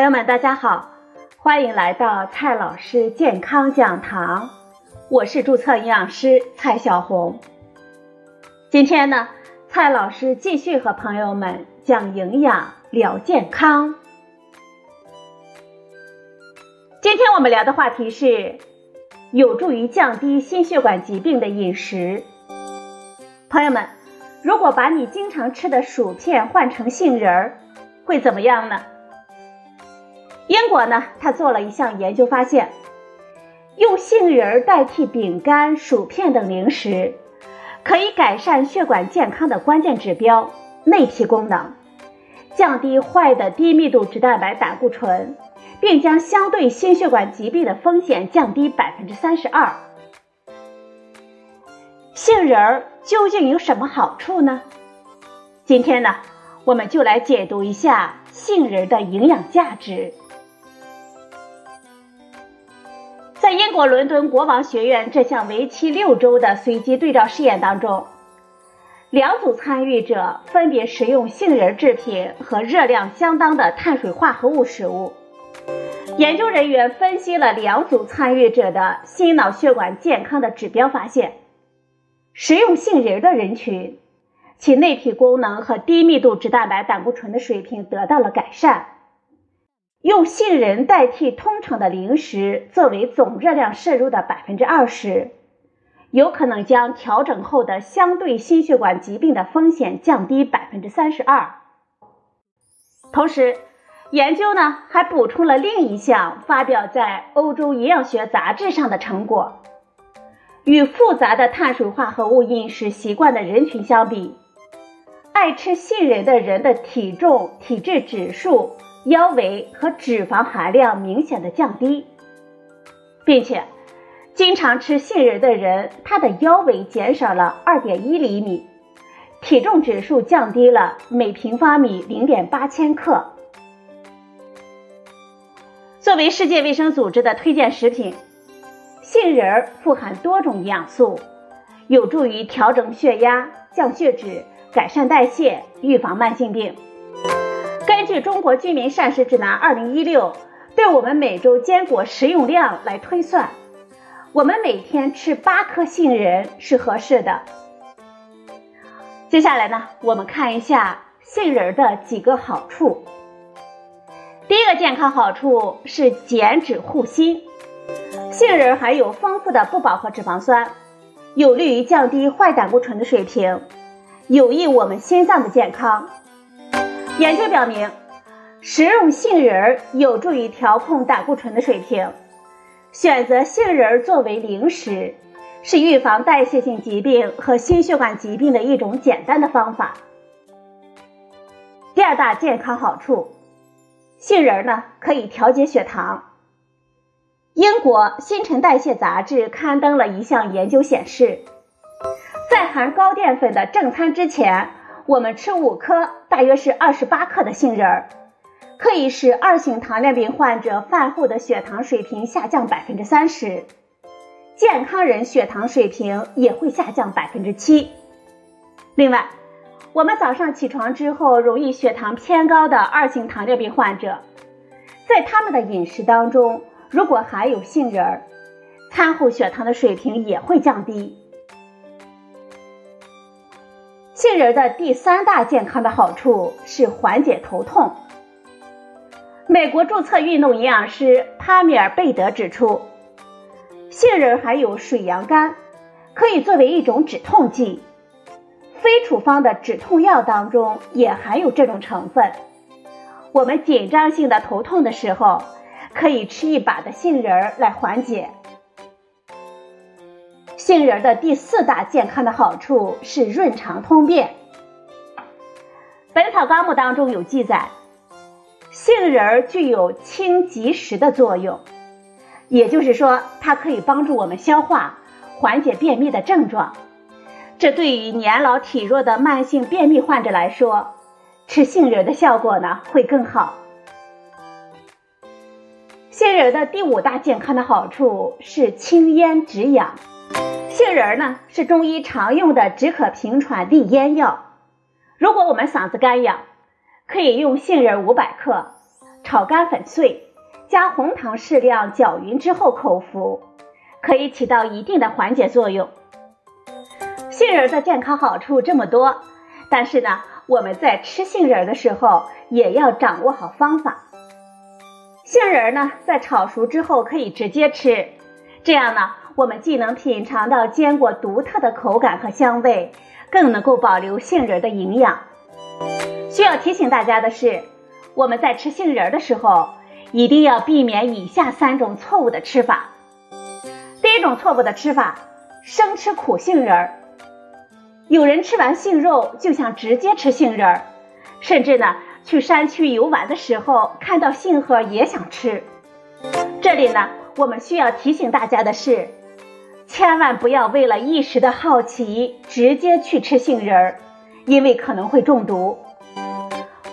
朋友们，大家好，欢迎来到蔡老师健康讲堂，我是注册营养师蔡小红。今天呢，蔡老师继续和朋友们讲营养聊健康。今天我们聊的话题是有助于降低心血管疾病的饮食。朋友们，如果把你经常吃的薯片换成杏仁儿，会怎么样呢？英国呢，他做了一项研究，发现用杏仁儿代替饼干、薯片等零食，可以改善血管健康的关键指标内皮功能，降低坏的低密度脂蛋白胆固醇，并将相对心血管疾病的风险降低百分之三十二。杏仁儿究竟有什么好处呢？今天呢，我们就来解读一下杏仁的营养价值。在英国伦敦国王学院这项为期六周的随机对照试验当中，两组参与者分别食用杏仁制品和热量相当的碳水化合物食物。研究人员分析了两组参与者的心脑血管健康的指标，发现。食用杏仁的人群，其内皮功能和低密度脂蛋白胆固醇的水平得到了改善。用杏仁代替通常的零食作为总热量摄入的百分之二十，有可能将调整后的相对心血管疾病的风险降低百分之三十二。同时，研究呢还补充了另一项发表在《欧洲营养学杂志》上的成果。与复杂的碳水化合物饮食习惯的人群相比，爱吃杏仁的人的体重、体质指数、腰围和脂肪含量明显的降低，并且经常吃杏仁的人，他的腰围减少了二点一厘米，体重指数降低了每平方米零点八千克。作为世界卫生组织的推荐食品。杏仁富含多种营养素，有助于调整血压、降血脂、改善代谢、预防慢性病。据《中国居民膳食指南（二零一六）》对我们每周坚果食用量来推算，我们每天吃八颗杏仁是合适的。接下来呢，我们看一下杏仁的几个好处。第一个健康好处是减脂护心。杏仁含有丰富的不饱和脂肪酸，有利于降低坏胆固醇的水平，有益我们心脏的健康。研究表明，食用杏仁有助于调控胆固醇的水平。选择杏仁作为零食，是预防代谢性疾病和心血管疾病的一种简单的方法。第二大健康好处，杏仁呢可以调节血糖。英国新陈代谢杂志刊登了一项研究显示，在含高淀粉的正餐之前，我们吃五颗，大约是二十八克的杏仁儿，可以使二型糖尿病患者饭后的血糖水平下降百分之三十，健康人血糖水平也会下降百分之七。另外，我们早上起床之后容易血糖偏高的二型糖尿病患者，在他们的饮食当中。如果含有杏仁儿，餐后血糖的水平也会降低。杏仁的第三大健康的好处是缓解头痛。美国注册运动营养师帕米尔贝德指出，杏仁含有水杨苷，可以作为一种止痛剂。非处方的止痛药当中也含有这种成分。我们紧张性的头痛的时候。可以吃一把的杏仁来缓解。杏仁的第四大健康的好处是润肠通便。《本草纲目》当中有记载，杏仁具有清积食的作用，也就是说，它可以帮助我们消化，缓解便秘的症状。这对于年老体弱的慢性便秘患者来说，吃杏仁的效果呢会更好。杏仁的第五大健康的好处是清咽止痒。杏仁呢是中医常用的止咳平喘利咽药。如果我们嗓子干痒，可以用杏仁五百克，炒干粉碎，加红糖适量搅匀之后口服，可以起到一定的缓解作用。杏仁的健康好处这么多，但是呢，我们在吃杏仁的时候也要掌握好方法。杏仁呢，在炒熟之后可以直接吃，这样呢，我们既能品尝到坚果独特的口感和香味，更能够保留杏仁的营养。需要提醒大家的是。我们在吃杏仁的时候，一定要避免以下三种错误的吃法。第一种错误的吃法，生吃苦杏仁儿。有人吃完杏肉就想直接吃杏仁儿，甚至呢，去山区游玩的时候看到杏核也想吃。这里呢，我们需要提醒大家的是，千万不要为了一时的好奇直接去吃杏仁儿，因为可能会中毒。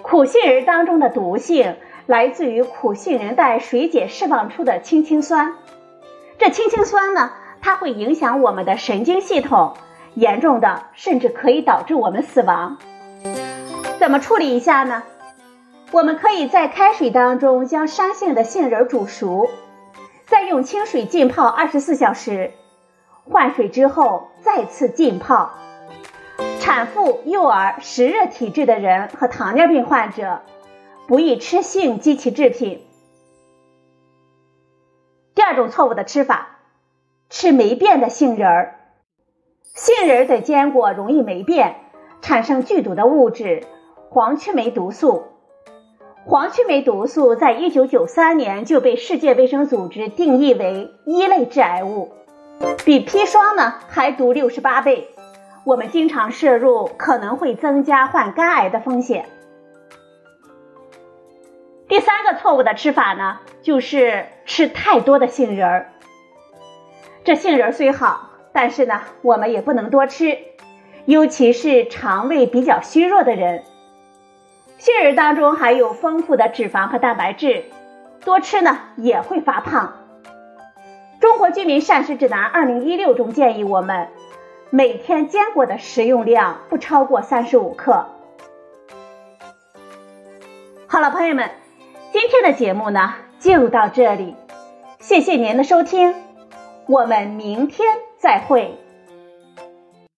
苦杏仁当中的毒性来自于苦杏仁带水解释放出的氢氰酸，这氢氰酸呢，它会影响我们的神经系统，严重的甚至可以导致我们死亡。怎么处理一下呢？我们可以在开水当中将山杏的杏仁煮熟，再用清水浸泡二十四小时，换水之后再次浸泡。产妇、幼儿、湿热体质的人和糖尿病患者不宜吃杏及其制品。第二种错误的吃法，吃霉变的杏仁儿。杏仁等坚果容易霉变，产生剧毒的物质黄曲霉毒素。黄曲霉毒素在一九九三年就被世界卫生组织定义为一类致癌物，比砒霜呢还毒六十八倍。我们经常摄入可能会增加患肝癌的风险。第三个错误的吃法呢，就是吃太多的杏仁儿。这杏仁虽好，但是呢，我们也不能多吃，尤其是肠胃比较虚弱的人。杏仁当中含有丰富的脂肪和蛋白质，多吃呢也会发胖。中国居民膳食指南二零一六中建议我们。每天坚果的食用量不超过三十五克。好了，朋友们，今天的节目呢就到这里，谢谢您的收听，我们明天再会。